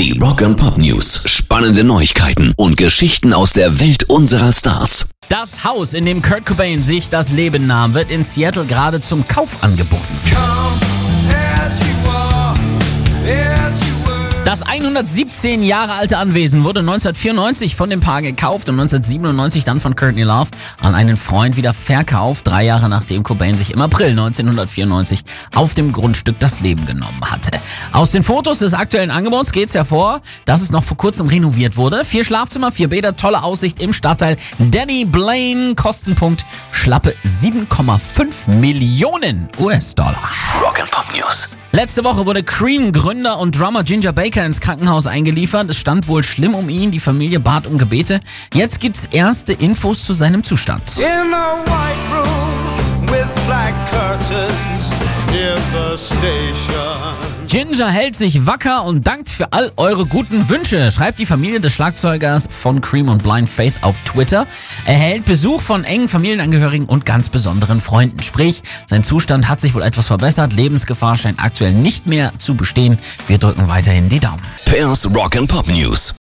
Die Rock and Pop News. Spannende Neuigkeiten und Geschichten aus der Welt unserer Stars. Das Haus, in dem Kurt Cobain sich das Leben nahm, wird in Seattle gerade zum Kauf angeboten. Das 117 Jahre alte Anwesen wurde 1994 von dem Paar gekauft und 1997 dann von Courtney Love an einen Freund wieder verkauft, drei Jahre nachdem Cobain sich im April 1994 auf dem Grundstück das Leben genommen hatte. Aus den Fotos des aktuellen Angebots geht's hervor, dass es noch vor kurzem renoviert wurde. Vier Schlafzimmer, vier Bäder, tolle Aussicht im Stadtteil Danny Blaine, Kostenpunkt schlappe 7,5 Millionen US-Dollar. Rock and Pop News. Letzte Woche wurde Cream-Gründer und Drummer Ginger Baker ins Krankenhaus eingeliefert. Es stand wohl schlimm um ihn, die Familie bat um Gebete. Jetzt gibt's erste Infos zu seinem Zustand. In a white room with black curtains near the station. Ginger hält sich wacker und dankt für all eure guten Wünsche, schreibt die Familie des Schlagzeugers von Cream und Blind Faith auf Twitter. Er hält Besuch von engen Familienangehörigen und ganz besonderen Freunden. Sprich, sein Zustand hat sich wohl etwas verbessert. Lebensgefahr scheint aktuell nicht mehr zu bestehen. Wir drücken weiterhin die Daumen. Pairs Rock and Pop News.